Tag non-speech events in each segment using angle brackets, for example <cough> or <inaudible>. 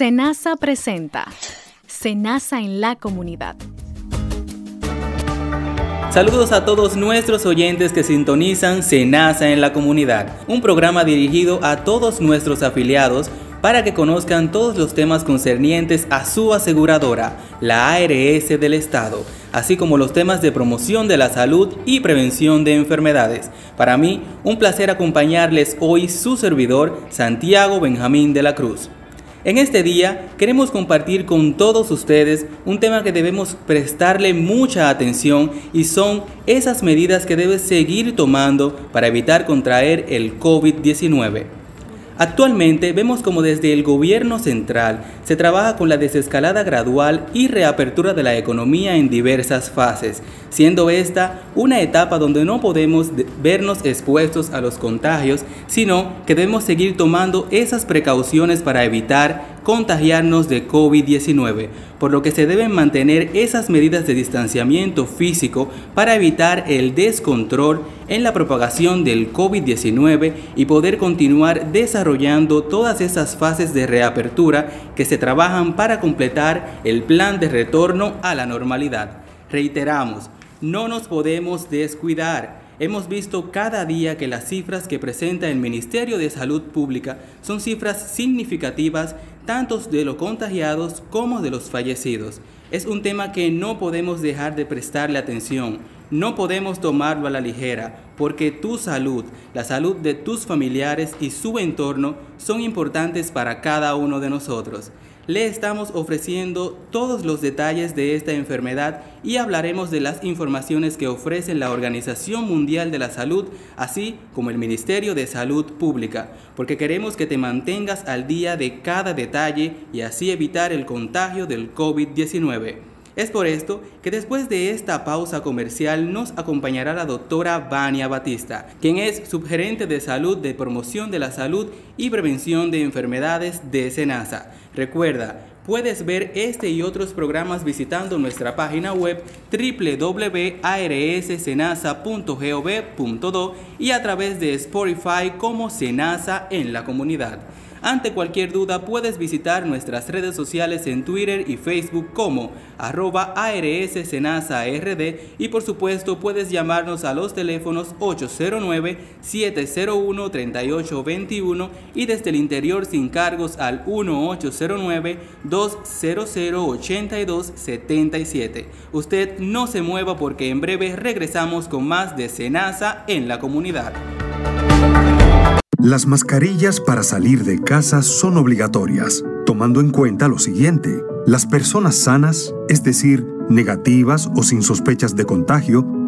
Senasa presenta Senasa en la comunidad. Saludos a todos nuestros oyentes que sintonizan Senasa en la comunidad, un programa dirigido a todos nuestros afiliados para que conozcan todos los temas concernientes a su aseguradora, la ARS del Estado, así como los temas de promoción de la salud y prevención de enfermedades. Para mí, un placer acompañarles hoy su servidor, Santiago Benjamín de la Cruz. En este día queremos compartir con todos ustedes un tema que debemos prestarle mucha atención y son esas medidas que debes seguir tomando para evitar contraer el COVID-19. Actualmente vemos como desde el gobierno central se trabaja con la desescalada gradual y reapertura de la economía en diversas fases, siendo esta una etapa donde no podemos vernos expuestos a los contagios, sino que debemos seguir tomando esas precauciones para evitar contagiarnos de COVID-19, por lo que se deben mantener esas medidas de distanciamiento físico para evitar el descontrol en la propagación del COVID-19 y poder continuar desarrollando todas esas fases de reapertura que se trabajan para completar el plan de retorno a la normalidad. Reiteramos, no nos podemos descuidar. Hemos visto cada día que las cifras que presenta el Ministerio de Salud Pública son cifras significativas tanto de los contagiados como de los fallecidos. Es un tema que no podemos dejar de prestarle atención, no podemos tomarlo a la ligera, porque tu salud, la salud de tus familiares y su entorno son importantes para cada uno de nosotros le estamos ofreciendo todos los detalles de esta enfermedad y hablaremos de las informaciones que ofrece la Organización Mundial de la Salud, así como el Ministerio de Salud Pública, porque queremos que te mantengas al día de cada detalle y así evitar el contagio del COVID-19. Es por esto que después de esta pausa comercial nos acompañará la doctora Vania Batista, quien es subgerente de salud de promoción de la salud y prevención de enfermedades de SENASA. Recuerda, puedes ver este y otros programas visitando nuestra página web www.arssenasa.gov.do y a través de Spotify como Senasa en la comunidad. Ante cualquier duda puedes visitar nuestras redes sociales en Twitter y Facebook como arroba ARSSenazARD y por supuesto puedes llamarnos a los teléfonos 809-701-3821 y desde el interior sin cargos al 1809-200-8277. Usted no se mueva porque en breve regresamos con más de Senasa en la comunidad. Las mascarillas para salir de casa son obligatorias, tomando en cuenta lo siguiente. Las personas sanas, es decir, negativas o sin sospechas de contagio,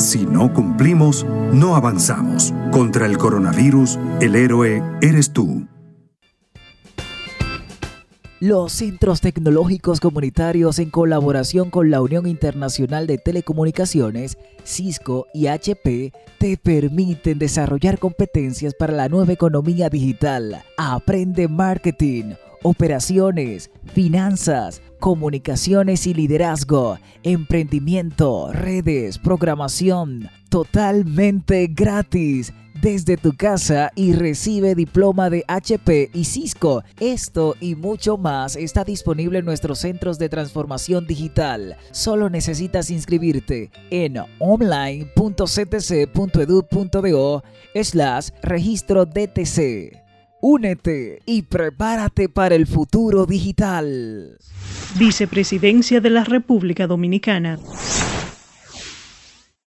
Si no cumplimos, no avanzamos. Contra el coronavirus, el héroe eres tú. Los centros tecnológicos comunitarios en colaboración con la Unión Internacional de Telecomunicaciones, Cisco y HP te permiten desarrollar competencias para la nueva economía digital. Aprende marketing, operaciones, finanzas, comunicaciones y liderazgo, emprendimiento, redes, programación, totalmente gratis desde tu casa y recibe diploma de HP y Cisco. Esto y mucho más está disponible en nuestros centros de transformación digital. Solo necesitas inscribirte en online.ctc.edu.do slash registro DTC. Únete y prepárate para el futuro digital. Vicepresidencia de la República Dominicana.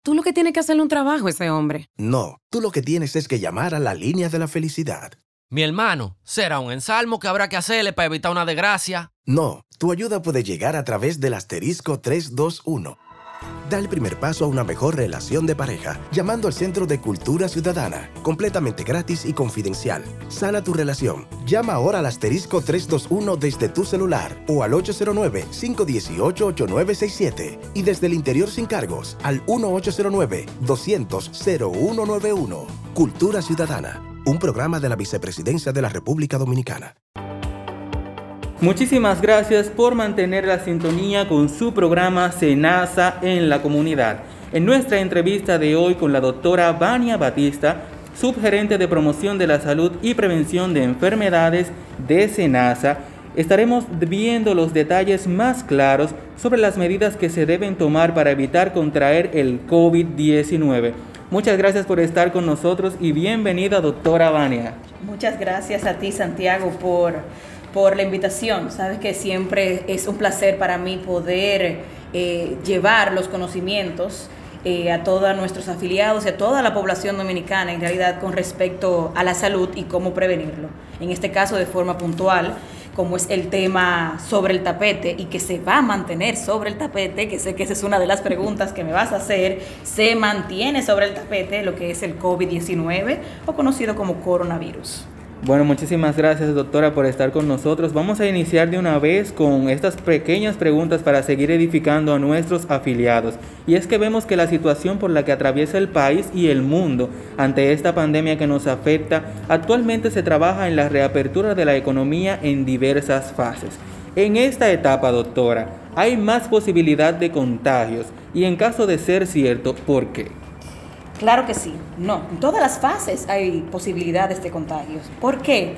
Tú lo que tienes que hacerle un trabajo a ese hombre. No, tú lo que tienes es que llamar a la línea de la felicidad. Mi hermano, será un ensalmo que habrá que hacerle para evitar una desgracia. No, tu ayuda puede llegar a través del asterisco 321 Da el primer paso a una mejor relación de pareja, llamando al Centro de Cultura Ciudadana, completamente gratis y confidencial. Sana tu relación. Llama ahora al asterisco 321 desde tu celular o al 809-518-8967 y desde el interior sin cargos al 1809-200-0191. Cultura Ciudadana, un programa de la Vicepresidencia de la República Dominicana. Muchísimas gracias por mantener la sintonía con su programa Senasa en la comunidad. En nuestra entrevista de hoy con la doctora Vania Batista, subgerente de promoción de la salud y prevención de enfermedades de Senasa, estaremos viendo los detalles más claros sobre las medidas que se deben tomar para evitar contraer el COVID-19. Muchas gracias por estar con nosotros y bienvenida, doctora Vania. Muchas gracias a ti, Santiago, por por la invitación. Sabes que siempre es un placer para mí poder eh, llevar los conocimientos eh, a todos nuestros afiliados y a toda la población dominicana en realidad con respecto a la salud y cómo prevenirlo. En este caso de forma puntual, como es el tema sobre el tapete y que se va a mantener sobre el tapete, que sé que esa es una de las preguntas que me vas a hacer, se mantiene sobre el tapete lo que es el COVID-19 o conocido como coronavirus. Bueno, muchísimas gracias doctora por estar con nosotros. Vamos a iniciar de una vez con estas pequeñas preguntas para seguir edificando a nuestros afiliados. Y es que vemos que la situación por la que atraviesa el país y el mundo ante esta pandemia que nos afecta, actualmente se trabaja en la reapertura de la economía en diversas fases. En esta etapa, doctora, hay más posibilidad de contagios y en caso de ser cierto, ¿por qué? Claro que sí, no. En todas las fases hay posibilidades de contagios. ¿Por qué?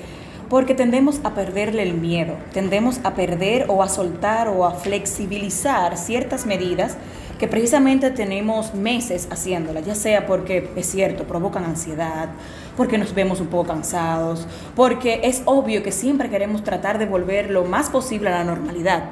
Porque tendemos a perderle el miedo, tendemos a perder o a soltar o a flexibilizar ciertas medidas que precisamente tenemos meses haciéndolas, ya sea porque es cierto, provocan ansiedad, porque nos vemos un poco cansados, porque es obvio que siempre queremos tratar de volver lo más posible a la normalidad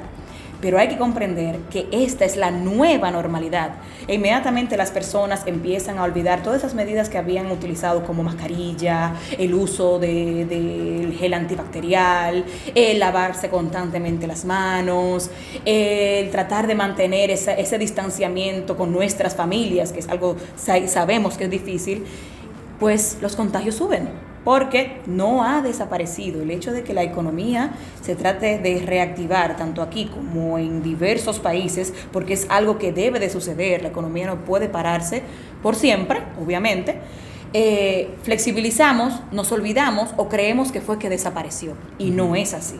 pero hay que comprender que esta es la nueva normalidad. E inmediatamente las personas empiezan a olvidar todas esas medidas que habían utilizado como mascarilla, el uso del de, gel antibacterial, el lavarse constantemente las manos, el tratar de mantener ese distanciamiento con nuestras familias, que es algo sabemos que es difícil, pues los contagios suben porque no ha desaparecido. El hecho de que la economía se trate de reactivar tanto aquí como en diversos países, porque es algo que debe de suceder, la economía no puede pararse por siempre, obviamente. Eh, flexibilizamos, nos olvidamos o creemos que fue que desapareció y no es así.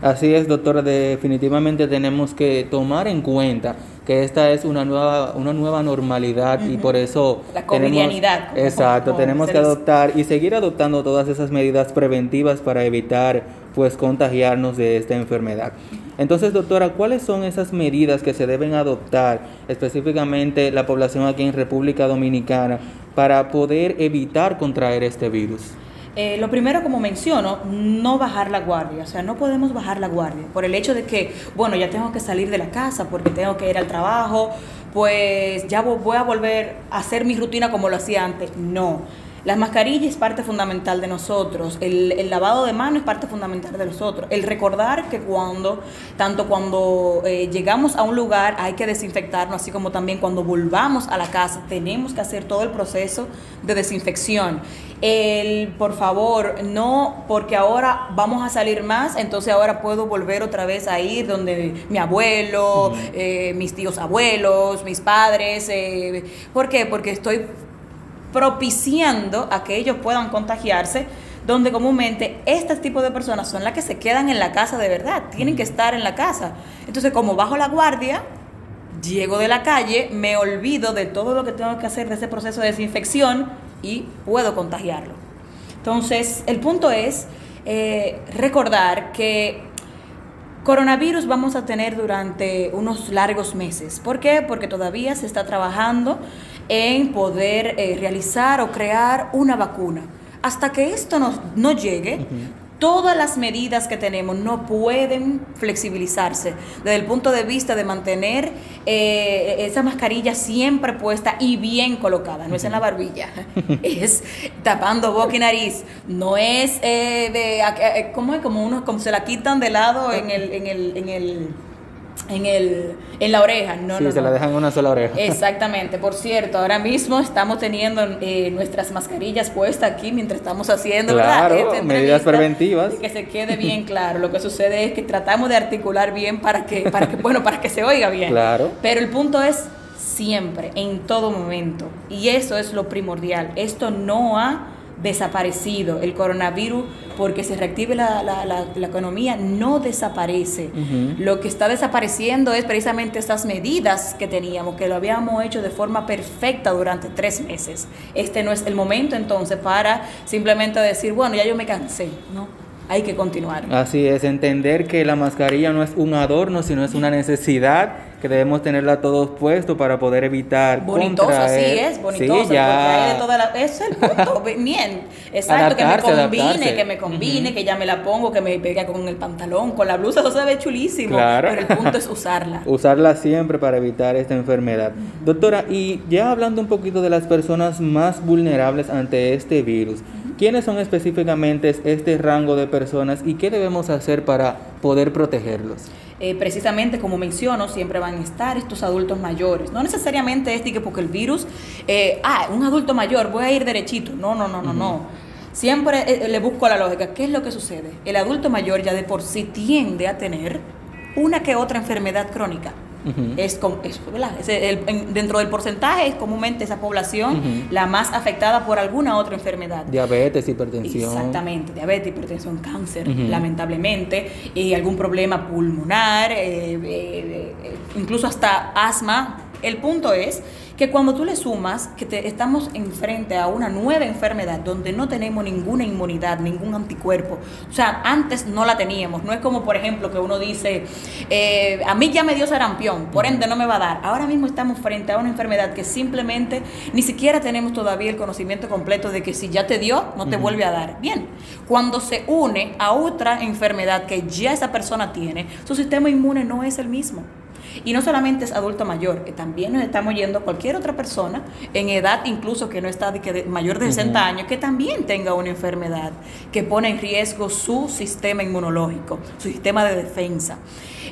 Así es, doctora, definitivamente tenemos que tomar en cuenta que esta es una nueva, una nueva normalidad y por eso... La cotidianidad. exacto, tenemos que adoptar y seguir adoptando todas esas medidas preventivas para evitar pues contagiarnos de esta enfermedad. Entonces, doctora, ¿cuáles son esas medidas que se deben adoptar específicamente la población aquí en República Dominicana para poder evitar contraer este virus? Eh, lo primero, como menciono, no bajar la guardia. O sea, no podemos bajar la guardia por el hecho de que, bueno, ya tengo que salir de la casa porque tengo que ir al trabajo, pues ya voy a volver a hacer mi rutina como lo hacía antes. No las mascarillas es parte fundamental de nosotros, el, lavado de manos es parte fundamental de nosotros, el recordar que cuando, tanto cuando eh, llegamos a un lugar hay que desinfectarnos, así como también cuando volvamos a la casa tenemos que hacer todo el proceso de desinfección. El, por favor, no porque ahora vamos a salir más, entonces ahora puedo volver otra vez a ir donde mi abuelo, eh, mis tíos abuelos, mis padres. Eh, ¿Por qué? Porque estoy propiciando a que ellos puedan contagiarse, donde comúnmente este tipo de personas son las que se quedan en la casa de verdad, tienen que estar en la casa. Entonces, como bajo la guardia, llego de la calle, me olvido de todo lo que tengo que hacer de ese proceso de desinfección y puedo contagiarlo. Entonces, el punto es eh, recordar que coronavirus vamos a tener durante unos largos meses. ¿Por qué? Porque todavía se está trabajando en poder eh, realizar o crear una vacuna. Hasta que esto no, no llegue, todas las medidas que tenemos no pueden flexibilizarse desde el punto de vista de mantener eh, esa mascarilla siempre puesta y bien colocada. No es en la barbilla, <laughs> es tapando boca y nariz. No es eh, de, ¿cómo es? Como uno, como se la quitan de lado en el, en el, en el en, el, en la oreja. No, sí, no, se no. la dejan en una sola oreja. <laughs> Exactamente. Por cierto, ahora mismo estamos teniendo eh, nuestras mascarillas puestas aquí mientras estamos haciendo, Claro, ¿verdad? Medidas preventivas. y que se quede bien claro. Lo que sucede es que tratamos de articular bien para que, para que bueno, para que se oiga bien. Claro. Pero el punto es siempre, en todo momento. Y eso es lo primordial. Esto no ha desaparecido. El coronavirus, porque se reactive la, la- la- la economía, no desaparece. Lo que está desapareciendo es precisamente estas medidas que teníamos, que lo habíamos hecho de forma perfecta durante tres meses. Este no es el momento entonces para simplemente decir, bueno, ya yo me cansé. No, hay que continuar. Así es, entender que la mascarilla no es un adorno, sino es una necesidad que debemos tenerla todos puestos para poder evitar Bonitosa, sí contraer- es, bonitosa, Sí, ya. de toda la... Ese es el punto, <laughs> bien, exacto, que me combine, adaptarse. que me combine, que ya me la pongo, que me pegue con el pantalón, con la blusa, eso se ve chulísimo, Claro. pero el punto es usarla. <laughs> Usarla siempre para evitar esta enfermedad. Doctora, y ya hablando un poquito de las personas más vulnerables ante este virus, ¿quiénes son específicamente este rango de personas y qué debemos hacer para poder protegerlos? Eh, precisamente como menciono, siempre van a estar estos adultos mayores. No necesariamente es de que porque el virus, eh, ah, un adulto mayor, voy a ir derechito. No, no, no, no, no. Siempre eh, le busco la lógica. ¿Qué es lo que sucede? El adulto mayor ya de por sí tiende a tener una que otra enfermedad crónica. Es, es, dentro del porcentaje es comúnmente esa población la más afectada por alguna otra enfermedad. Diabetes, hipertensión. Exactamente, diabetes, hipertensión, cáncer, lamentablemente, y algún problema pulmonar, eh, eh, eh, incluso hasta asma. El punto es que cuando tú le sumas que te, estamos enfrente a una nueva enfermedad donde no tenemos ninguna inmunidad, ningún anticuerpo, o sea, antes no la teníamos, no es como por ejemplo que uno dice, eh, a mí ya me dio sarampión, por ende no me va a dar. Ahora mismo estamos frente a una enfermedad que simplemente ni siquiera tenemos todavía el conocimiento completo de que si ya te dio, no te vuelve a dar. Bien, cuando se une a otra enfermedad que ya esa persona tiene, su sistema inmune no es el mismo. Y no solamente es adulto mayor, que también nos estamos yendo a cualquier otra persona en edad incluso que no está de que de- mayor de 60 Ujú. años, que también tenga una enfermedad que pone en riesgo su sistema inmunológico, su sistema de defensa.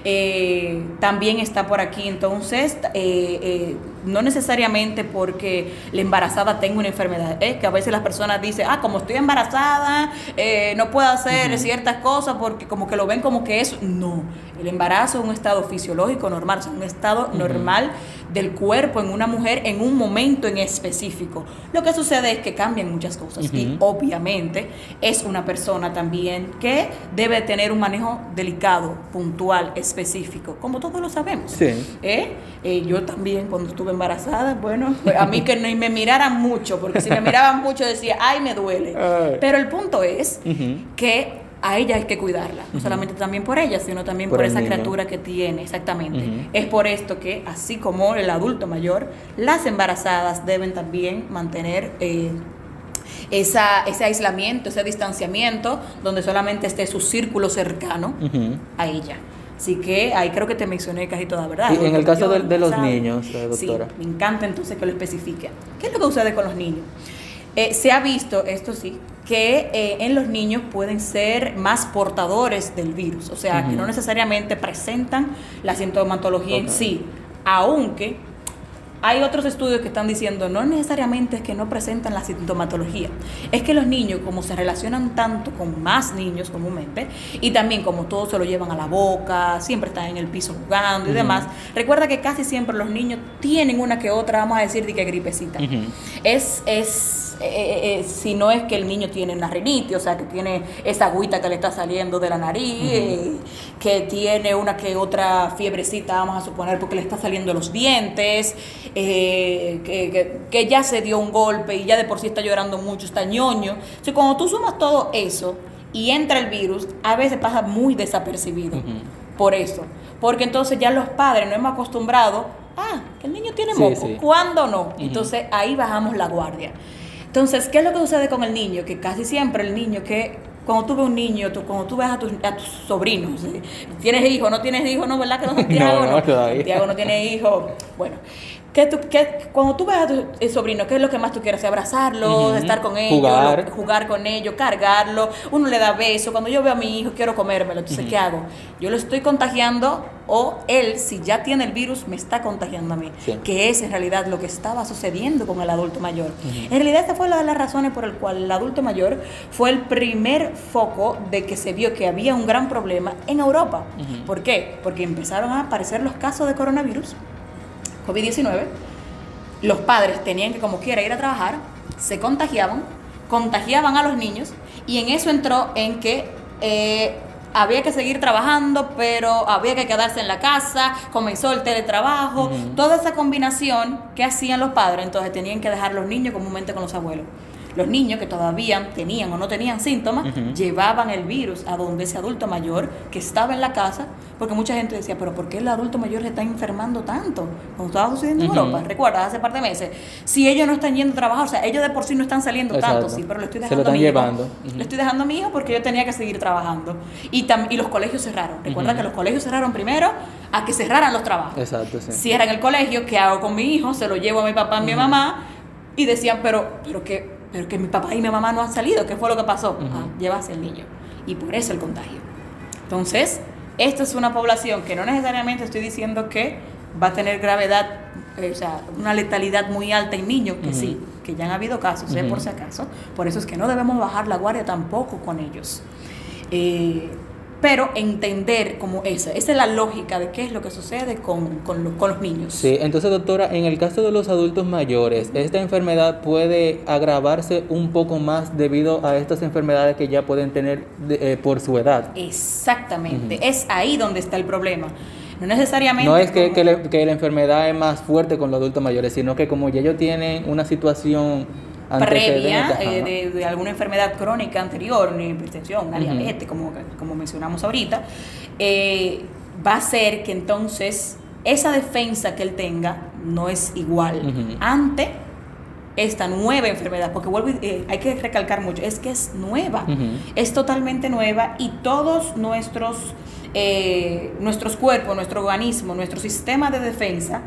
Eh, también está por aquí entonces, eh, eh, no necesariamente porque la embarazada tenga una enfermedad, es que a veces las personas dicen, ah, como estoy embarazada, eh, no puedo hacer ciertas cosas porque como que lo ven como que es, no, el embarazo es un estado fisiológico normal, es un estado normal del cuerpo en una mujer en un momento en específico. Lo que sucede es que cambian muchas cosas y obviamente es una persona también que debe tener un manejo delicado, puntual, específico, como todos lo sabemos. Sí. ¿Eh? Eh, yo también cuando estuve embarazada, bueno, pues, a mí que no me miraran mucho, porque si me miraban mucho decía, ay, me duele. Ay. Pero el punto es que a ella hay que cuidarla, no solamente también por ella, sino también Por esa niño. criatura que tiene, exactamente. Es por esto que, así como el adulto mayor, las embarazadas deben también mantener... eh, esa, ese aislamiento, ese distanciamiento, donde solamente esté su círculo cercano a ella. Así que ahí creo que te mencioné casi toda verdad. Y en el caso de- de los niños, doctora. Sí, me encanta entonces que lo especifique. ¿Qué es lo que sucede con los niños? Eh, se ha visto, esto sí, que eh, en los niños pueden ser más portadores del virus, o sea, que no necesariamente presentan la sintomatología en sí, aunque hay otros estudios que están diciendo no necesariamente es que no presentan la sintomatología, es que los niños como se relacionan tanto con más niños comúnmente y también como todos se lo llevan a la boca, siempre están en el piso jugando y demás, recuerda que casi siempre los niños tienen una que otra, vamos a decir, de que gripecita. Ujú. Es, es eh, eh, eh, si no es que el niño tiene una rinitis, o sea, que tiene esa agüita que le está saliendo de la nariz, que tiene una que otra fiebrecita, vamos a suponer, porque le está saliendo los dientes, eh, que, que- que ya se dio un golpe y ya de por sí está llorando mucho, está ñoño. O sea, cuando tú sumas todo eso y entra el virus, a veces pasa muy desapercibido. Por eso. Porque entonces ya los padres no hemos acostumbrado, ah, que el niño tiene moco. sí. ¿Cuándo no? Entonces ahí bajamos la guardia. Entonces, ¿qué es lo que sucede con el niño? Que casi siempre el niño que cuando tú ves un niño, tú, cuando tú ves a tus, a tus sobrinos, ¿eh? ¿tienes hijo? ¿No tienes hijo? No, ¿verdad que no, Santiago? <laughs> No, no. Santiago no tiene hijo. Bueno, ¿Qué tú, qué- cuando tú ves a tu eh, sobrino, ¿qué es lo que más tú quieres? Abrazarlo, Ujú. estar con ellos, Jugar. lo- jugar con ellos, cargarlo. Uno le da beso. Cuando yo veo a mi hijo, quiero comérmelo. Entonces, ¿qué hago? Yo lo estoy contagiando o él, si ya tiene el virus, me está contagiando a mí. Sí. Que es en realidad lo que estaba sucediendo con el adulto mayor. En realidad, esta fue una de las razones por el cual el adulto mayor fue el primer foco de que se vio que había un gran problema en Europa. ¿Por qué? Porque empezaron a aparecer los casos de coronavirus. COVID-19, los padres tenían que como quiera ir a trabajar, se contagiaban, contagiaban a los niños y en eso entró en que eh, había que seguir trabajando, pero había que quedarse en la casa, comenzó el teletrabajo, toda esa combinación que hacían los padres, entonces tenían que dejar los niños comúnmente con los abuelos. Los niños que todavía tenían o no tenían síntomas llevaban el virus a donde ese adulto mayor que estaba en la casa, porque mucha gente decía, pero ¿por qué el adulto mayor se está enfermando tanto? Cuando estaba sucediendo en. Europa, recuerdas, hace par de meses, si ellos no están yendo a trabajar, o sea, ellos de por sí no están saliendo tanto, sí, pero lo estoy Se dejando lo a mi están hijo. llevando. Ujú. Lo estoy dejando a mi hijo porque yo tenía que seguir trabajando. Y, tam- y los colegios cerraron. Recuerda que los colegios cerraron primero a que cerraran los trabajos. Exacto, sí. Cierran el colegio, ¿qué hago con mi hijo? Se lo llevo a mi papá y mi mamá. Y decían, pero, pero, que, pero que mi papá y mi mamá no han salido. ¿Qué fue lo que pasó? Ujú. Ah, llévase el niño. Y por eso el contagio. Entonces, esta es una población que no necesariamente estoy diciendo que va a tener gravedad, eh, o sea, una letalidad muy alta en niños, que sí, que ya han habido casos, eh, Ujú. por si acaso. Por eso es que no debemos bajar la guardia tampoco con ellos. Eh, pero entender como esa, esa es la lógica de qué es lo que sucede con, con los- con los niños. Sí, entonces doctora, en el caso de los adultos mayores, ¿esta enfermedad puede agravarse un poco más debido a estas enfermedades que ya pueden tener de- eh, por su edad? Exactamente, es ahí donde está el problema. No necesariamente... No es que, como- que le- que la enfermedad es más fuerte con los adultos mayores, sino que como ya ellos tienen una situación previa eh, de, de alguna enfermedad crónica anterior, una hipertensión, una diabetes, como, como mencionamos ahorita, eh, va a ser que entonces esa defensa que él tenga no es igual ante esta nueva enfermedad, porque vuelvo, y- eh, hay que recalcar mucho, es que es nueva, es totalmente nueva y todos nuestros, nuestros cuerpos, nuestro organismo, nuestro sistema de defensa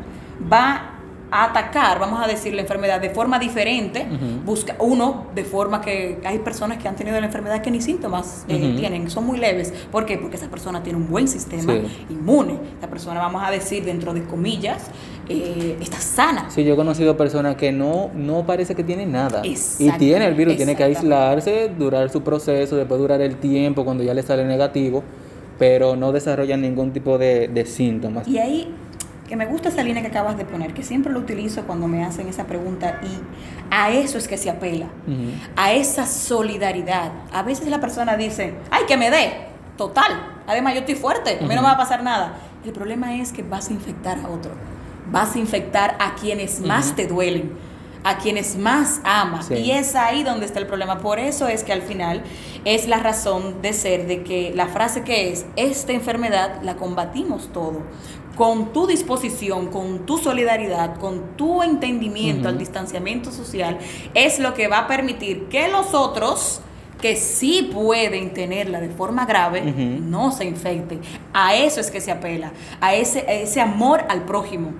va a atacar, vamos a decir, la enfermedad de forma diferente. Busca uno de forma que hay personas que han tenido la enfermedad que ni síntomas eh, tienen, son muy leves. ¿Por qué? Porque esa persona tiene un buen sistema Sí. inmune. Esa persona, vamos a decir, dentro de comillas, eh, está sana. Sí, yo he conocido personas que no, no parece que tienen nada. y tiene el virus, tiene que aislarse, durar su proceso, después durar el tiempo cuando ya le sale negativo, pero no desarrollan ningún tipo de, de síntomas. Y ahí, que me gusta esa línea que acabas de poner, que siempre lo utilizo cuando me hacen esa pregunta y a eso es que se apela, a esa solidaridad. A veces la persona dice, ay, que me dé, total, además yo estoy fuerte, a mí no me va a pasar nada. El problema es que vas a infectar a otro, vas a infectar a quienes más te duelen, a quienes más amas. Sí. Y es ahí donde está el problema. Por eso es que al final es la razón de ser de que la frase que es, esta enfermedad la combatimos todo. Con tu disposición, con tu solidaridad, con tu entendimiento al distanciamiento social, es lo que va a permitir que los otros que sí pueden tenerla de forma grave, no se infecten. A eso es que se apela, a ese, a ese amor al prójimo,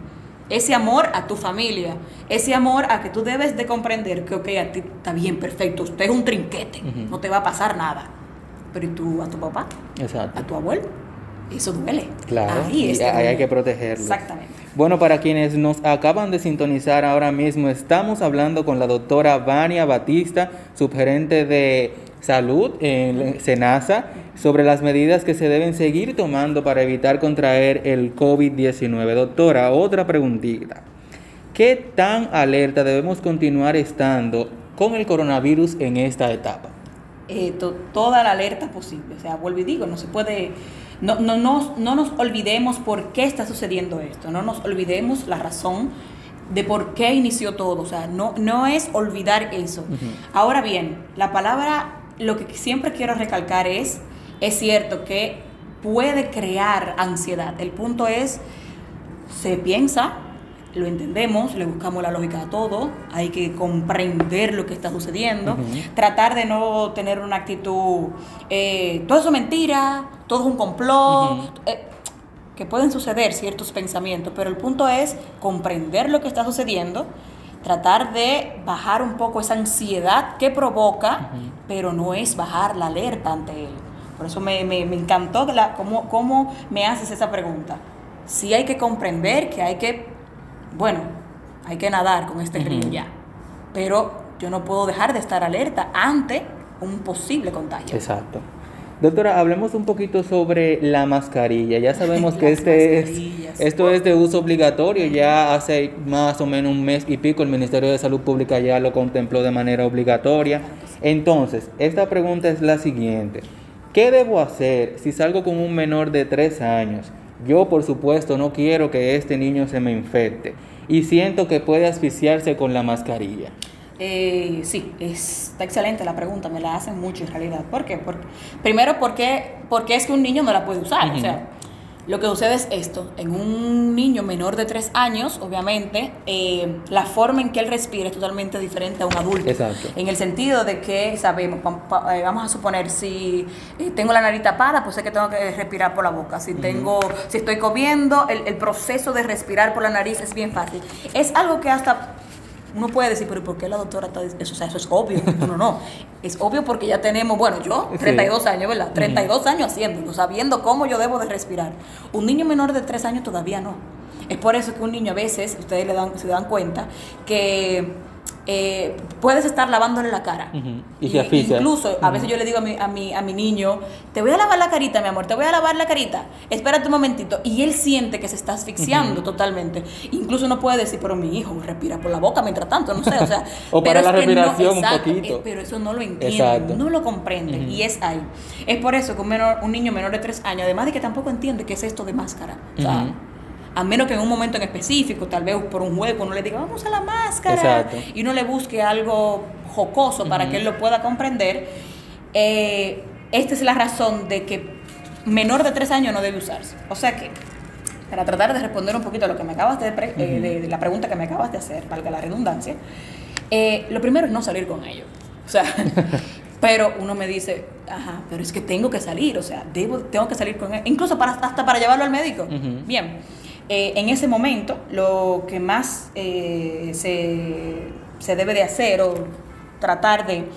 ese amor a tu familia, ese amor a que tú debes de comprender que, ok, a ti está bien, perfecto, usted es un trinquete, no te va a pasar nada. Pero ¿y tú a tu papá? Exacto. ¿A tu abuelo? Eso duele. Claro, Ahí, y ahí hay que protegerlo. Exactamente. Bueno, para quienes nos acaban de sintonizar ahora mismo, estamos hablando con la doctora Vania Batista, subgerente de salud en Senasa, sobre las medidas que se deben seguir tomando para evitar contraer el COVID-19. Doctora, otra preguntita. ¿Qué tan alerta debemos continuar estando con el coronavirus en esta etapa? eh, to- toda la alerta posible. O sea, vuelvo y digo, no se puede, no, no, no, no nos olvidemos por qué está sucediendo esto, no nos olvidemos la razón de por qué inició todo. O sea, no, no es olvidar eso. Ahora bien, la palabra, lo que siempre quiero recalcar es, es cierto que puede crear ansiedad. El punto es, se piensa, lo entendemos, le buscamos la lógica a todo, hay que comprender lo que está sucediendo, tratar de no tener una actitud, eh, todo eso es mentira, todo es un complot. Eh, que pueden suceder ciertos pensamientos, pero el punto es comprender lo que está sucediendo, tratar de bajar un poco esa ansiedad que provoca, pero no es bajar la alerta ante él. Por eso me, me, me encantó la, cómo, cómo me haces esa pregunta. Sí hay que comprender que hay que, bueno, hay que nadar con este río ya, pero yo no puedo dejar de estar alerta ante un posible contagio. Exacto. Doctora, hablemos un poquito sobre la mascarilla. Ya sabemos <laughs> que este es, esto es de uso obligatorio. Ya hace más o menos un mes y pico el Ministerio de Salud Pública ya lo contempló de manera obligatoria. Entonces, esta pregunta es la siguiente. ¿Qué debo hacer si salgo con un menor de 3 años? Yo, por supuesto, no quiero que este niño se me infecte y siento que puede asfixiarse con la mascarilla. Eh, sí, está excelente la pregunta, me la hacen mucho en realidad. ¿Por qué? Porque, primero, porque, porque es que un niño no la puede usar. O sea, lo que sucede es esto, en un niño menor de 3 años, obviamente, eh, la forma en que él respira es totalmente diferente a un adulto. Exacto. En el sentido de que sabemos, eh, vamos a suponer, si eh, tengo la nariz tapada, pues sé que tengo que respirar por la boca. Si tengo, si estoy comiendo, el, el proceso de respirar por la nariz es bien fácil. Es algo que hasta uno puede decir, pero ¿por qué la doctora está diciendo eso? O sea, eso es obvio. No, no. Es obvio porque ya tenemos, bueno, yo, 32 sí. años, ¿verdad? 32 años haciéndolo, sabiendo cómo yo debo de respirar. Un niño menor de 3 años todavía no. Es por eso que un niño a veces, ustedes le dan, se dan cuenta, que eh, puedes estar lavándole la cara. Uh -huh. Y, asfixia. Incluso, uh -huh. a veces yo le digo a mi, a, mi, a mi niño, te voy a lavar la carita, mi amor, te voy a lavar la carita, espérate un momentito. Y él siente que se está asfixiando uh -huh. totalmente. Incluso no puede decir, pero mi hijo respira por la boca mientras tanto, no sé, o sea. <laughs> o para la respiración no, exacto, un poquito. Eh, pero eso no lo entiende, no lo comprende. Y es ahí. Es por eso que un, menor, un niño menor de tres años, además de que tampoco entiende qué es esto de máscara. O sea, a menos que en un momento en específico, tal vez por un juego, uno le diga, vamos a la máscara, Exacto. y uno le busque algo jocoso para uh -huh. que él lo pueda comprender, eh, esta es la razón de que menor de tres años no debe usarse. O sea que, para tratar de responder un poquito a lo que me acabas de, uh -huh. eh, de, de la pregunta que me acabas de hacer, valga la redundancia, eh, lo primero es no salir con ellos. O sea, <laughs> pero uno me dice, ajá, pero es que tengo que salir, o sea, debo, tengo que salir con él, incluso para, hasta para llevarlo al médico. Uh -huh. Bien, eh, en ese momento lo que más eh, se, se, debe de hacer o tratar de,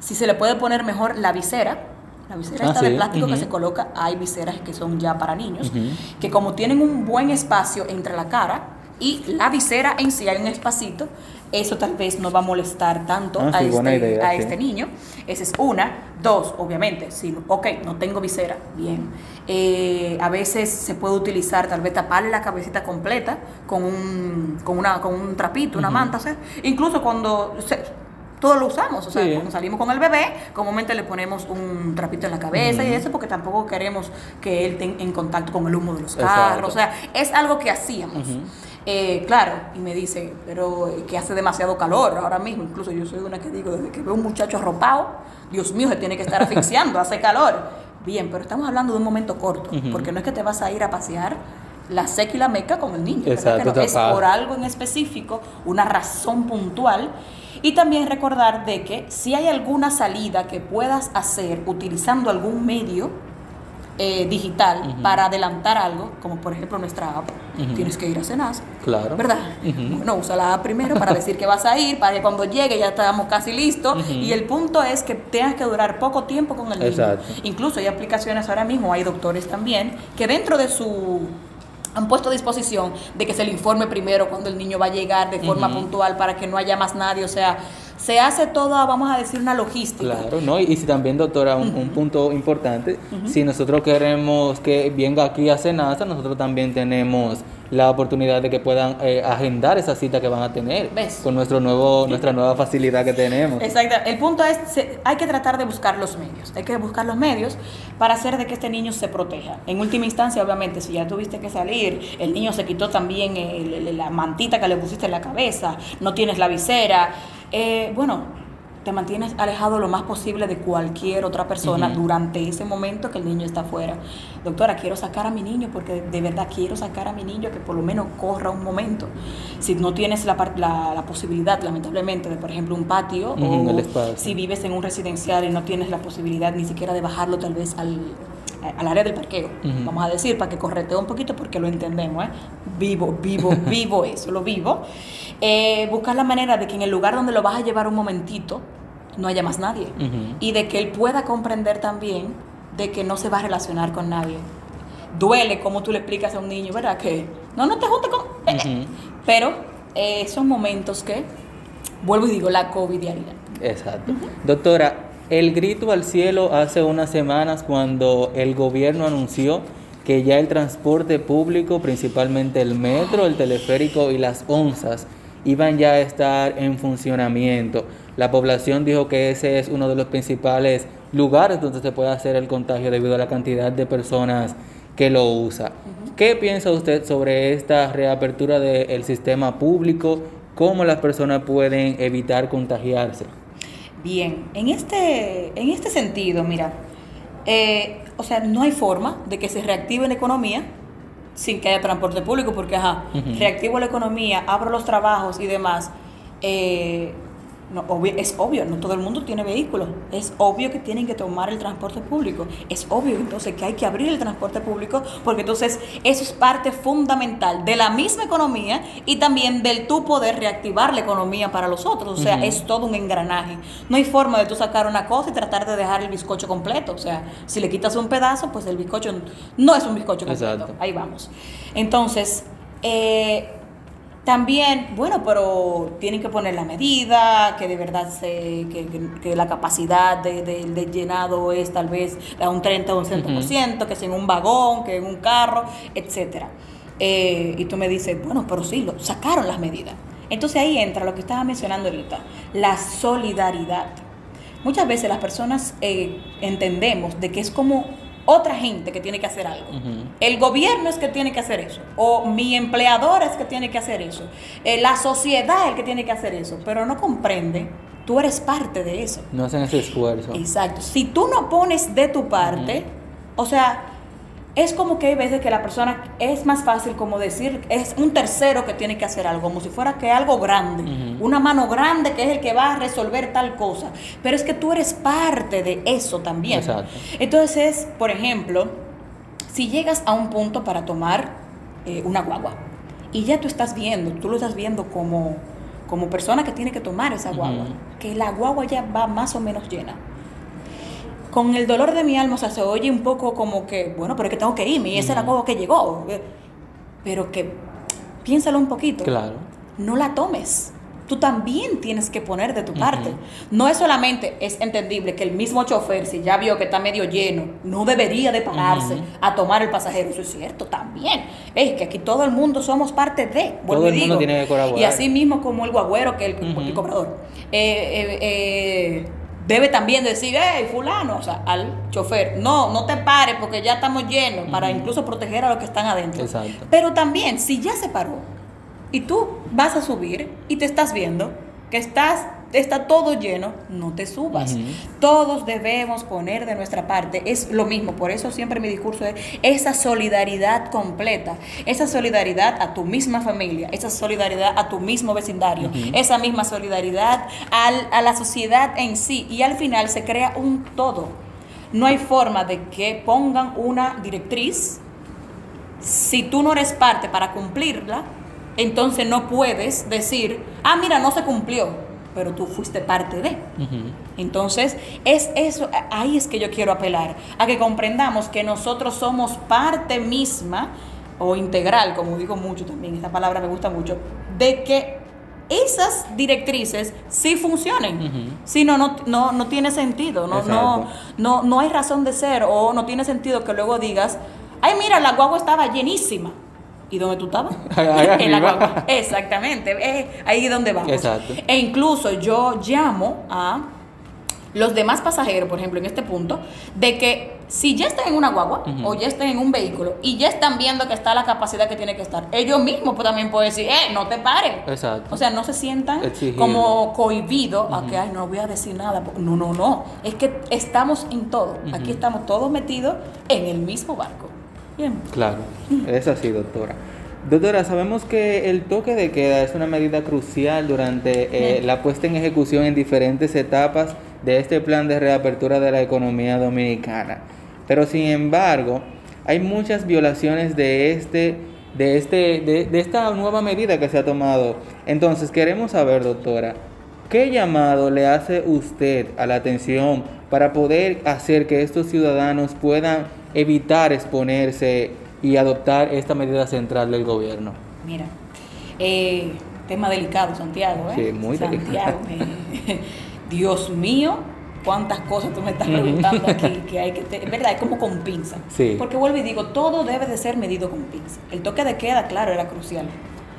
si se le puede poner mejor la visera, la visera ah, está sí. de plástico uh -huh. que se coloca, hay viseras que son ya para niños, uh -huh. que como tienen un buen espacio entre la cara y la visera en sí hay un espacito, eso tal vez no va a molestar tanto ah, a, sí, este, idea, a sí. este niño. Esa es una. Dos, obviamente, si, ok, no tengo visera, bien. Eh, a veces se puede utilizar, tal vez tapar la cabecita completa con un, con una, con un trapito, una uh -huh. manta, o sea, incluso cuando... Se, todos lo usamos, o sea, sí. cuando salimos con el bebé, comúnmente le ponemos un trapito en la cabeza y eso porque tampoco queremos que él esté en contacto con el humo de los carros, Exacto. o sea, es algo que hacíamos. Uh -huh. Eh, claro, y me dice, pero eh, que hace demasiado calor ahora mismo. Incluso yo soy una que digo, desde que veo un muchacho arropado, Dios mío, se tiene que estar asfixiando, <laughs> hace calor. Bien, pero estamos hablando de un momento corto, uh -huh. porque no es que te vas a ir a pasear la seca y la meca con el niño. Exacto, no? Es por algo en específico, una razón puntual. Y también recordar de que si hay alguna salida que puedas hacer utilizando algún medio, eh, digital uh -huh. para adelantar algo, como por ejemplo nuestra app, uh -huh. tienes que ir a Senasa, claro. ¿verdad? Uh -huh. Bueno, usa la app primero para <laughs> decir que vas a ir, para que cuando llegue ya estamos casi listos. Y el punto es que tengas que durar poco tiempo con el niño. Exacto. Incluso hay aplicaciones ahora mismo, hay doctores también, que dentro de su han puesto a disposición de que se le informe primero cuando el niño va a llegar de forma puntual para que no haya más nadie, o sea, se hace toda, vamos a decir, una logística. Claro, ¿no? Y, si también, doctora, un, uh -huh. un punto importante, uh -huh. si nosotros queremos que venga aquí a Senasa, nosotros también tenemos la oportunidad de que puedan eh, agendar esa cita que van a tener ¿Ves? con nuestro nuevo, nuestra nueva facilidad que tenemos. Exacto. El punto es, se, hay que tratar de buscar los medios, hay que buscar los medios para hacer de que este niño se proteja. En última instancia, obviamente, si ya tuviste que salir, el niño se quitó también el, el, la mantita que le pusiste en la cabeza, no tienes la visera, eh, bueno, te mantienes alejado lo más posible de cualquier otra persona uh -huh. durante ese momento que el niño está afuera. Doctora, quiero sacar a mi niño porque de verdad quiero sacar a mi niño que por lo menos corra un momento. Si no tienes la, la, la posibilidad, lamentablemente, de por ejemplo un patio uh -huh, o si vives en un residencial y no tienes la posibilidad ni siquiera de bajarlo tal vez al al área del parqueo, vamos a decir, para que corretee un poquito porque lo entendemos, ¿eh? Vivo, vivo, <laughs> vivo eso, lo vivo. Eh, buscar la manera de que en el lugar donde lo vas a llevar un momentito no haya más nadie. Y de que él pueda comprender también de que no se va a relacionar con nadie. Duele como tú le explicas a un niño, ¿verdad? Que no, no te juntes con... Pero eh, son momentos que, vuelvo y digo, la covidianidad. Exacto. Doctora, el grito al cielo hace unas semanas cuando el gobierno anunció que ya el transporte público, principalmente el metro, el teleférico y las onzas, iban ya a estar en funcionamiento. La población dijo que ese es uno de los principales lugares donde se puede hacer el contagio debido a la cantidad de personas que lo usa. ¿Qué piensa usted sobre esta reapertura del sistema público? ¿Cómo las personas pueden evitar contagiarse? Bien, en este, en este sentido, mira, eh, o sea, no hay forma de que se reactive la economía sin que haya transporte público, porque, ajá, reactivo la economía, abro los trabajos y demás. Eh, no, es obvio, no todo el mundo tiene vehículos. Es obvio que tienen que tomar el transporte público. Es obvio entonces que hay que abrir el transporte público porque entonces eso es parte fundamental de la misma economía y también del tu poder reactivar la economía para los otros. O sea, es todo un engranaje. No hay forma de tú sacar una cosa y tratar de dejar el bizcocho completo. O sea, si le quitas un pedazo, pues el bizcocho no es un bizcocho completo. Ahí vamos. Entonces, eh, también, bueno, pero tienen que poner la medida, que de verdad se, que, la capacidad de, llenado es tal vez a un 30 o un 60%, que es en un vagón, que en un carro, etc. Eh, y tú me dices, bueno, pero sí, lo, sacaron las medidas. Entonces ahí entra lo que estaba mencionando ahorita, la solidaridad. Muchas veces las personas eh, entendemos de que es como otra gente que tiene que hacer algo. El gobierno es que tiene que hacer eso. O mi empleador es que tiene que hacer eso. Eh, la sociedad es el que tiene que hacer eso. Pero no comprende. Tú eres parte de eso. No hacen ese esfuerzo. Exacto. Si tú no pones de tu parte, o sea, es como que hay veces que la persona es más fácil como decir, es un tercero que tiene que hacer algo, como si fuera que algo grande, una mano grande que es el que va a resolver tal cosa, pero es que tú eres parte de eso también. Entonces, por ejemplo, si llegas a un punto para tomar eh, una guagua y ya tú estás viendo, tú lo estás viendo como, como persona que tiene que tomar esa guagua, que la guagua ya va más o menos llena con el dolor de mi alma, o sea, se oye un poco como que, bueno, pero es que tengo que irme y esa es la cosa que llegó. Pero que piénsalo un poquito. Claro. No la tomes. Tú también tienes que poner de tu parte. No es solamente, es entendible que el mismo chofer, si ya vio que está medio lleno, no debería de pararse a tomar el pasajero. Eso es cierto también. Es que aquí todo el mundo somos parte de. Todo el mundo tiene que colaborar. Y así mismo como el guagüero, que el, el cobrador. eh, eh, eh debe también decir, hey, fulano, o sea, al chofer, no, no te pares porque ya estamos llenos, para incluso proteger a los que están adentro. Exacto. Pero también, si ya se paró y tú vas a subir y te estás viendo que estás está todo lleno, no te subas. Todos debemos poner de nuestra parte. Es lo mismo, por eso siempre mi discurso es esa solidaridad completa, esa solidaridad a tu misma familia, esa solidaridad a tu mismo vecindario, esa misma solidaridad a la sociedad en sí. Y al final se crea un todo. No hay forma de que pongan una directriz si tú no eres parte para cumplirla, entonces no puedes decir, ah, mira, no se cumplió pero tú fuiste parte de. Entonces, es eso, ahí es que yo quiero apelar, a que comprendamos que nosotros somos parte misma o integral, como digo mucho también, esta palabra me gusta mucho, de que esas directrices sí funcionen. Si no, no, no, tiene sentido, no, no, no, no hay razón de ser o no tiene sentido que luego digas, ay, mira, la guagua estaba llenísima. ¿Y dónde tú estabas? <laughs> en la guagua. Exactamente, es ahí donde vamos. Exacto. E incluso yo llamo a los demás pasajeros, por ejemplo, en este punto, de que si ya están en una guagua o ya están en un vehículo y ya están viendo que está la capacidad que tiene que estar, ellos mismos pues, también pueden decir, eh, no te pares. Exacto. O sea, no se sientan como cohibidos a que, ay, no voy a decir nada. No, no, no. Es que estamos en todo. Aquí estamos todos metidos en el mismo barco. Claro, es así, doctora. Doctora, sabemos que el toque de queda es una medida crucial durante eh, la puesta en ejecución en diferentes etapas de este plan de reapertura de la economía dominicana. Pero sin embargo, hay muchas violaciones de este de este de, de esta nueva medida que se ha tomado. Entonces, queremos saber, doctora, ¿qué llamado le hace usted a la atención para poder hacer que estos ciudadanos puedan evitar exponerse y adoptar esta medida central del gobierno? Mira, eh, tema delicado, Santiago, ¿eh? Sí, muy Santiago, eh, <laughs> Dios mío, cuántas cosas tú me estás preguntando aquí que hay que, es verdad, es como con pinza. Sí. Porque vuelvo y digo, todo debe de ser medido con pinza. El toque de queda, claro, era crucial.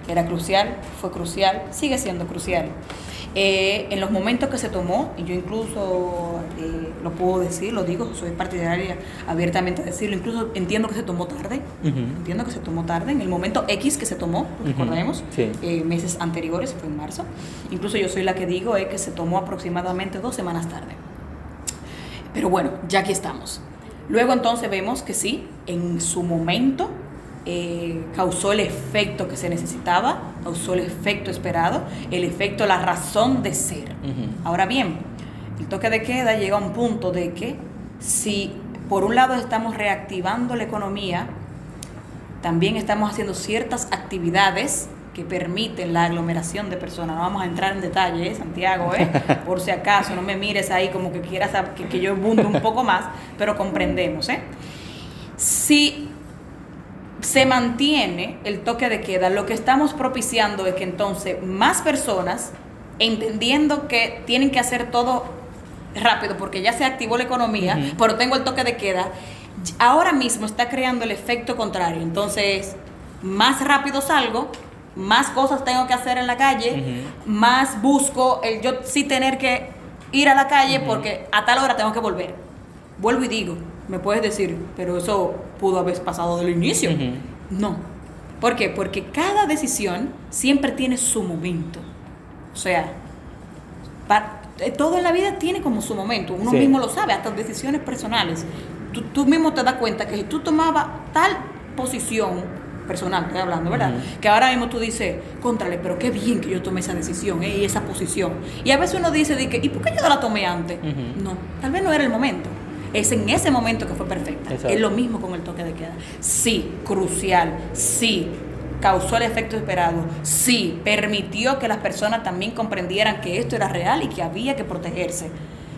Era crucial, fue crucial, sigue siendo crucial. Eh, en los momentos que se tomó, y yo incluso eh, lo puedo decir, lo digo, soy partidaria abiertamente de decirlo, incluso entiendo que se tomó tarde, entiendo que se tomó tarde, en el momento X que se tomó, recordemos, Sí. eh, meses anteriores, fue en marzo, incluso yo soy la que digo eh, que se tomó aproximadamente dos semanas tarde. Pero bueno, ya aquí estamos. Luego entonces vemos que sí, en su momento eh, causó el efecto que se necesitaba, causó el efecto esperado, el efecto, la razón de ser. Ahora bien, el toque de queda llega a un punto de que si por un lado estamos reactivando la economía, también estamos haciendo ciertas actividades que permiten la aglomeración de personas. No vamos a entrar en detalle, ¿eh, Santiago, ¿eh? <laughs> por si acaso, no me mires ahí como que quieras que, que yo bunde un poco más, pero comprendemos. ¿eh? Si se mantiene el toque de queda, lo que estamos propiciando es que entonces más personas, entendiendo que tienen que hacer todo rápido porque ya se activó la economía, pero tengo el toque de queda, ahora mismo está creando el efecto contrario. Entonces, más rápido salgo, más cosas tengo que hacer en la calle, más busco el yo sí tener que ir a la calle porque a tal hora tengo que volver. Vuelvo y digo, me puedes decir, pero eso pudo haber pasado del inicio. Ujú. No. ¿Por qué? Porque cada decisión siempre tiene su momento. O sea, pa- eh, todo en la vida tiene como su momento. Uno Sí. mismo lo sabe, hasta decisiones personales. Tú, tú mismo te das cuenta que si tú tomabas tal posición personal, estoy hablando, ¿verdad? Ujú. Que ahora mismo tú dices, contrale, pero qué bien que yo tomé esa decisión ¿eh? y esa posición. Y a veces uno dice, ¿y por qué yo no la tomé antes? Ujú. No, tal vez no era el momento. Es en ese momento que fue perfecta. Exacto. Es lo mismo con el toque de queda. Sí, crucial. Sí, causó el efecto esperado. Sí, permitió que las personas también comprendieran que esto era real y que había que protegerse.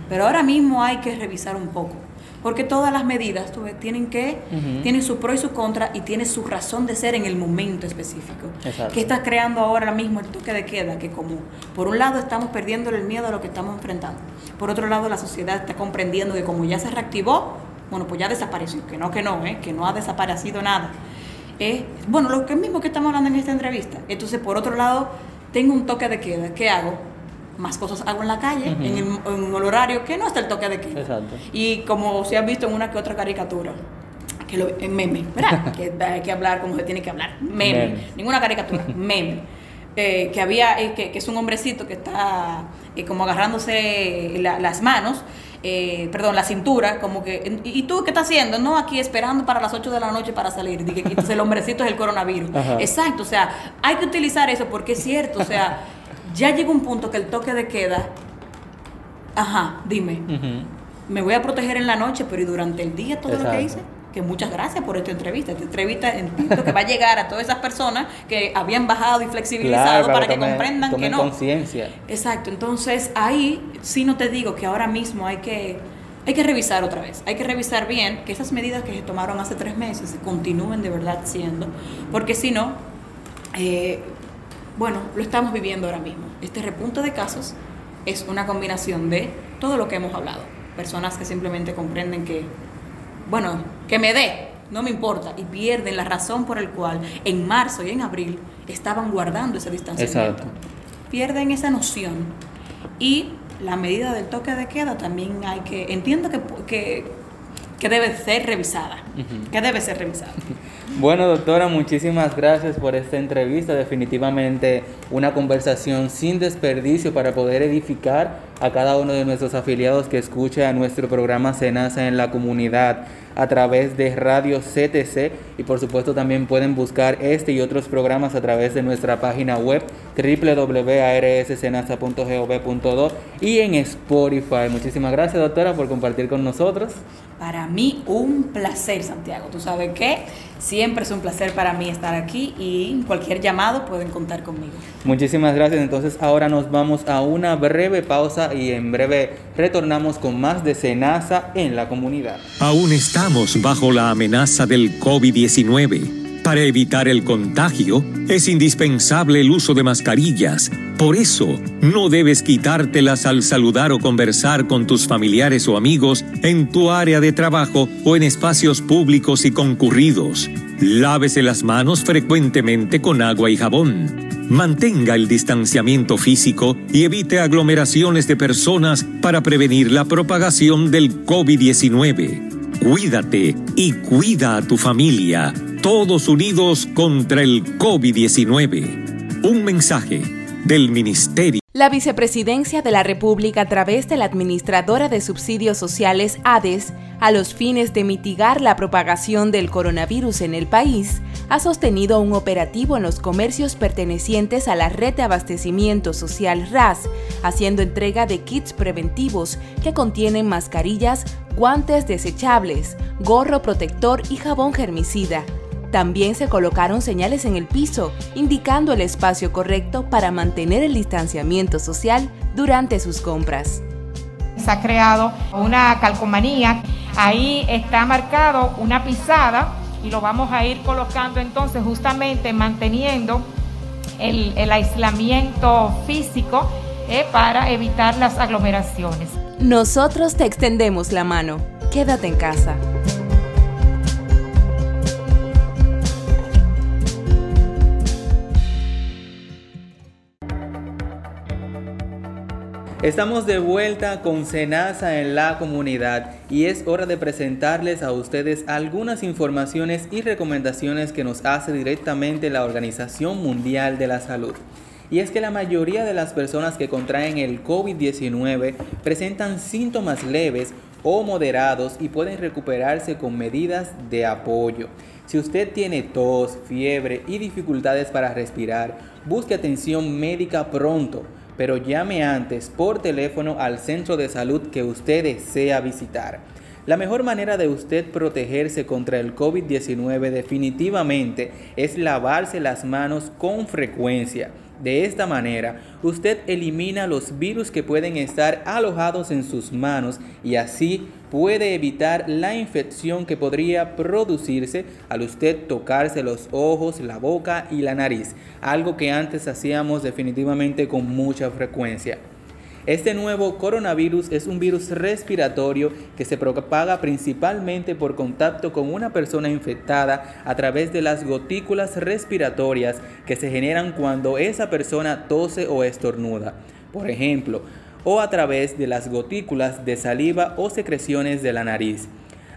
Pero ahora mismo hay que revisar un poco. Porque todas las medidas tú tienen que, tienen su pro y su contra y tienen su razón de ser en el momento específico. Exacto. ¿Qué está creando ahora mismo el toque de queda? Que como por un lado estamos perdiendo el miedo a lo que estamos enfrentando. Por otro lado la sociedad está comprendiendo que como ya se reactivó, bueno, pues ya desapareció. Que no, que no, ¿eh? que no ha desaparecido nada. Eh, bueno, lo que mismo que estamos hablando en esta entrevista. Entonces, por otro lado, tengo un toque de queda. ¿Qué hago? Más cosas hago en la calle, en, el, en el horario que no está el toque de queda. Exacto. Y como se ha visto en una que otra caricatura, que lo, en meme, ¿verdad? <laughs> que hay que hablar como se tiene que hablar. Meme. Meme. Ninguna caricatura, <laughs> meme. Eh, que había, eh, que, que es un hombrecito que está eh, como agarrándose la- las manos, eh, perdón, la cintura, como que, ¿y y tú qué estás haciendo? No, aquí esperando para las 8 de la noche para salir. Dije, entonces el hombrecito es el coronavirus. Ajá. Exacto, o sea, hay que utilizar eso porque es cierto, o sea, <laughs> ya llega un punto que el toque de queda, ajá, dime, me voy a proteger en la noche, pero y durante el día todo lo que hice. Que muchas gracias por esta entrevista. Esta entrevista entiendo que va a llegar a todas esas personas que habían bajado y flexibilizado Claro, para que tomen- comprendan que no. conciencia. Exacto, entonces ahí sí no te digo que ahora mismo hay que, hay que revisar otra vez, hay que revisar bien que esas medidas que se tomaron hace tres meses se continúen de verdad siendo, porque si no, eh, bueno, lo estamos viviendo ahora mismo. Este repunte de casos es una combinación de todo lo que hemos hablado, personas que simplemente comprenden que, bueno, que me dé, no me importa, y pierden la razón por el cual en marzo y en abril estaban guardando ese distanciamiento Exacto. pierden esa noción y la medida del toque de queda también hay que entiendo que, que, que debe ser revisada que debe ser revisada <laughs> Bueno, doctora, muchísimas gracias por esta entrevista. Definitivamente una conversación sin desperdicio para poder edificar a cada uno de nuestros afiliados que escucha nuestro programa Senasa en la comunidad a través de Radio CTC y por supuesto también pueden buscar este y otros programas a través de nuestra página web www.arssenasa.gov.do y en Spotify. Muchísimas gracias, doctora, por compartir con nosotros. Para mí un placer, Santiago. Tú sabes que siempre es un placer para mí estar aquí y cualquier llamado pueden contar conmigo. Muchísimas gracias. Entonces ahora nos vamos a una breve pausa y en breve retornamos con más de Senasa en la comunidad. Aún estamos bajo la amenaza del COVID-19 para evitar el contagio, es indispensable el uso de mascarillas. Por eso, no debes quitártelas al saludar o conversar con tus familiares o amigos en tu área de trabajo o en espacios públicos y concurridos. Lávese las manos frecuentemente con agua y jabón. Mantenga el distanciamiento físico y evite aglomeraciones de personas para prevenir la propagación del COVID-19. Cuídate y cuida a tu familia todos unidos contra el COVID-19. Un mensaje del Ministerio. La Vicepresidencia de la República a través de la Administradora de Subsidios Sociales ADES, a los fines de mitigar la propagación del coronavirus en el país, ha sostenido un operativo en los comercios pertenecientes a la red de abastecimiento social RAS, haciendo entrega de kits preventivos que contienen mascarillas, guantes desechables, gorro protector y jabón germicida también se colocaron señales en el piso, indicando el espacio correcto para mantener el distanciamiento social durante sus compras. Se ha creado una calcomanía, ahí está marcado una pisada y lo vamos a ir colocando entonces justamente manteniendo el, aislamiento físico eh, para evitar las aglomeraciones. Nosotros te extendemos la mano. Quédate en casa. Estamos de vuelta con Senasa en la comunidad y es hora de presentarles a ustedes algunas informaciones y recomendaciones que nos hace directamente la Organización Mundial de la Salud. Y es que la mayoría de las personas que contraen el COVID-19 presentan síntomas leves o moderados y pueden recuperarse con medidas de apoyo. Si usted tiene tos, fiebre y dificultades para respirar, busque atención médica pronto pero llame antes por teléfono al centro de salud que usted desea visitar. La mejor manera de usted protegerse contra el COVID-19 definitivamente es lavarse las manos con frecuencia. De esta manera, usted elimina los virus que pueden estar alojados en sus manos y así puede evitar la infección que podría producirse al usted tocarse los ojos, la boca y la nariz, algo que antes hacíamos definitivamente con mucha frecuencia. Este nuevo coronavirus es un virus respiratorio que se propaga principalmente por contacto con una persona infectada a través de las gotículas respiratorias que se generan cuando esa persona tose o estornuda. Por ejemplo, o a través de las gotículas de saliva o secreciones de la nariz.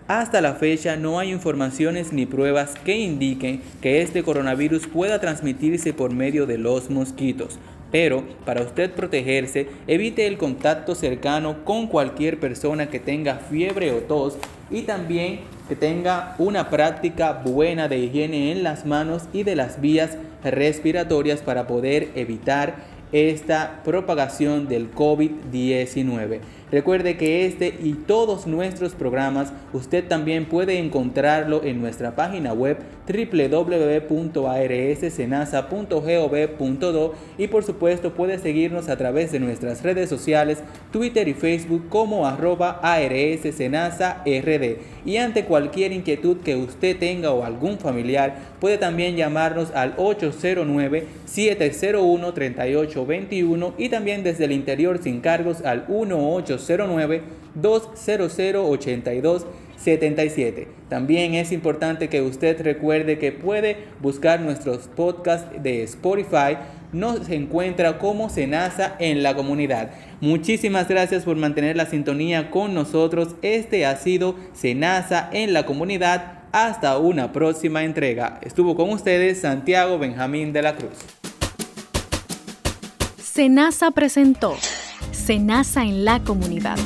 Hasta la fecha no hay informaciones ni pruebas que indiquen que este coronavirus pueda transmitirse por medio de los mosquitos. Pero para usted protegerse, evite el contacto cercano con cualquier persona que tenga fiebre o tos y también que tenga una práctica buena de higiene en las manos y de las vías respiratorias para poder evitar esta propagación del COVID-19. Recuerde que este y todos nuestros programas usted también puede encontrarlo en nuestra página web www.arssenasa.gov.do y por supuesto puede seguirnos a través de nuestras redes sociales Twitter y Facebook como arroba rd y ante cualquier inquietud que usted tenga o algún familiar puede también llamarnos al 809 701 3821 y también desde el interior sin cargos al 18 09-200-8277. También es importante que usted recuerde que puede buscar nuestros podcasts de Spotify. Nos encuentra como Senasa en la comunidad. Muchísimas gracias por mantener la sintonía con nosotros. Este ha sido Senasa en la comunidad. Hasta una próxima entrega. Estuvo con ustedes Santiago Benjamín de la Cruz. Senasa presentó Senasa en la comunidad.